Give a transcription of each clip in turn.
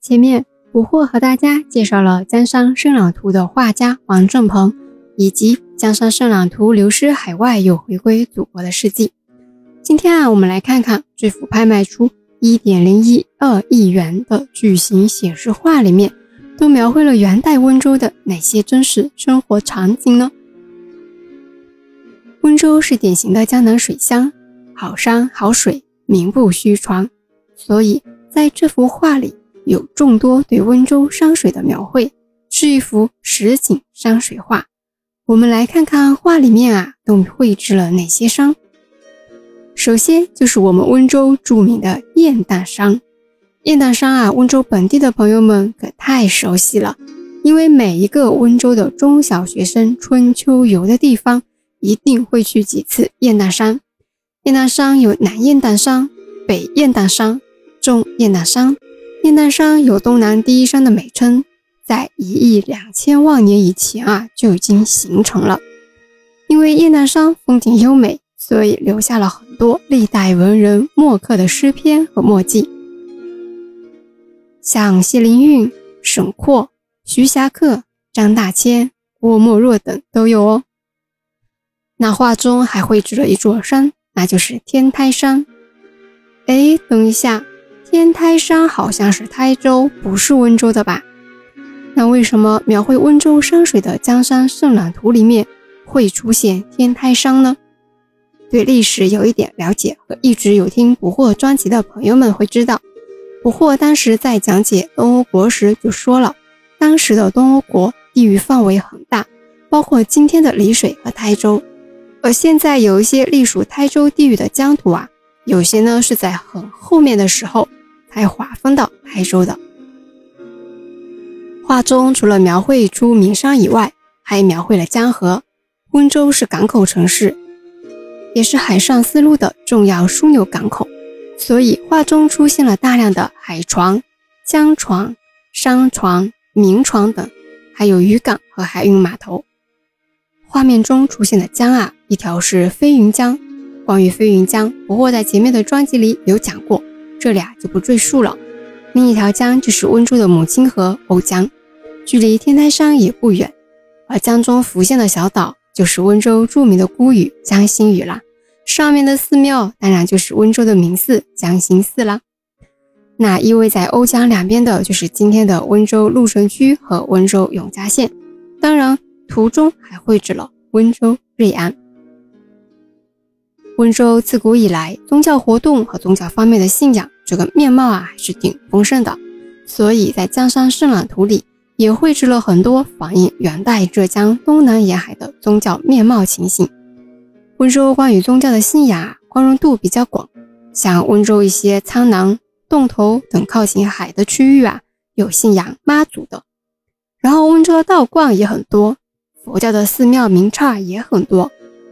前面捕获和大家介绍了《江山圣朗图》的画家王正鹏，以及《江山圣朗图》流失海外又回归祖国的事迹。今天啊，我们来看看这幅拍卖出一点零一二亿元的巨型写实画里面，都描绘了元代温州的哪些真实生活场景呢？温州是典型的江南水乡，好山好水，名不虚传。所以在这幅画里有众多对温州山水的描绘，是一幅实景山水画。我们来看看画里面啊，都绘制了哪些山。首先就是我们温州著名的雁荡山。雁荡山啊，温州本地的朋友们可太熟悉了，因为每一个温州的中小学生春秋游的地方。一定会去几次雁荡山。雁荡山有南雁荡山、北雁荡山、中雁荡山。雁荡山有东南第一山的美称，在一亿两千万年以前啊就已经形成了。因为雁荡山风景优美，所以留下了很多历代文人墨客的诗篇和墨迹，像谢灵运、沈括、徐霞客、张大千、郭沫若等都有哦。那画中还绘制了一座山，那就是天台山。哎，等一下，天台山好像是台州，不是温州的吧？那为什么描绘温州山水的《江山圣览图》里面会出现天台山呢？对历史有一点了解和一直有听捕获专辑的朋友们会知道，捕获当时在讲解东欧国时就说了，当时的东欧国地域范围很大，包括今天的丽水和台州。而现在有一些隶属台州地域的疆土啊，有些呢是在很后面的时候才划分到台州的。画中除了描绘出名山以外，还描绘了江河。温州是港口城市，也是海上丝路的重要枢纽港口，所以画中出现了大量的海船、江船、商船、民船等，还有渔港和海运码头。画面中出现的江啊，一条是飞云江。关于飞云江，不过在前面的专辑里有讲过，这俩就不赘述了。另一条江就是温州的母亲河瓯江，距离天台山也不远。而江中浮现的小岛就是温州著名的孤屿江心屿啦。上面的寺庙当然就是温州的名寺江心寺啦。那依偎在瓯江两边的就是今天的温州鹿城区和温州永嘉县。当然。图中还绘制了温州瑞安。温州自古以来，宗教活动和宗教方面的信仰这个面貌啊，还是挺丰盛的。所以在江山圣览图里，也绘制了很多反映元代浙江东南沿海的宗教面貌情形。温州关于宗教的信仰宽容度比较广，像温州一些苍南、洞头等靠近海的区域啊，有信仰妈祖的。然后温州的道观也很多。佛教的寺庙名刹也很多，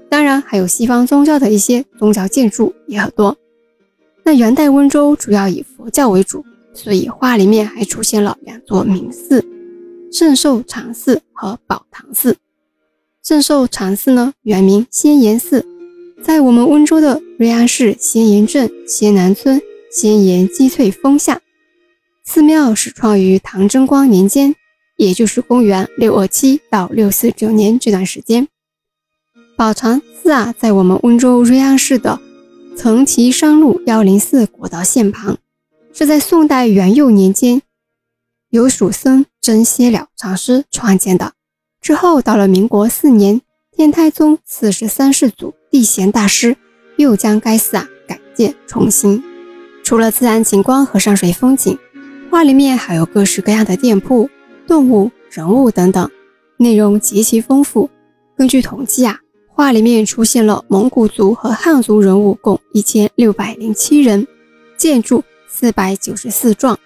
当然还有西方宗教的一些宗教建筑也很多。那元代温州主要以佛教为主，所以画里面还出现了两座名寺：圣寿禅寺和宝堂寺。圣寿禅寺呢，原名仙岩寺，在我们温州的瑞安市仙岩镇仙南村仙岩积翠峰下。寺庙始创于唐贞观年间。也就是公元六二七到六四九年这段时间，宝常寺啊，在我们温州瑞安市的层崎山路幺零四国道线旁，是在宋代元佑年间由蜀僧真歇了禅师创建的。之后到了民国四年，天台宗四十三世祖地贤大师又将该寺啊改建重新。除了自然景观和山水风景，画里面还有各式各样的店铺。动物、人物等等，内容极其丰富。根据统计啊，画里面出现了蒙古族和汉族人物共一千六百零七人，建筑四百九十四幢，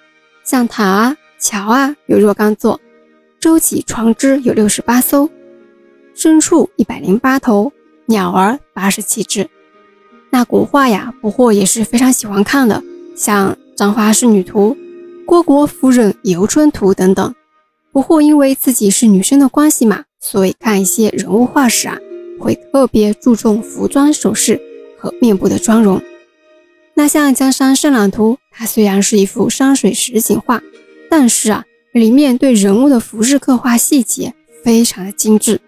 像塔啊、桥啊有若干座，舟楫船只有六十八艘，牲畜一百零八头，鸟儿八十七只。那古画呀，不惑也是非常喜欢看的，像《簪花仕女图》《虢国夫人游春图》等等。不过，因为自己是女生的关系嘛，所以看一些人物画时啊，会特别注重服装、首饰和面部的妆容。那像《江山圣览图》，它虽然是一幅山水实景画，但是啊，里面对人物的服饰刻画细节非常的精致。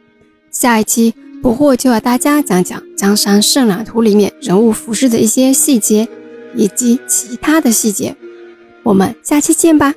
下一期不惑就要大家讲讲《江山圣览图》里面人物服饰的一些细节以及其他的细节。我们下期见吧。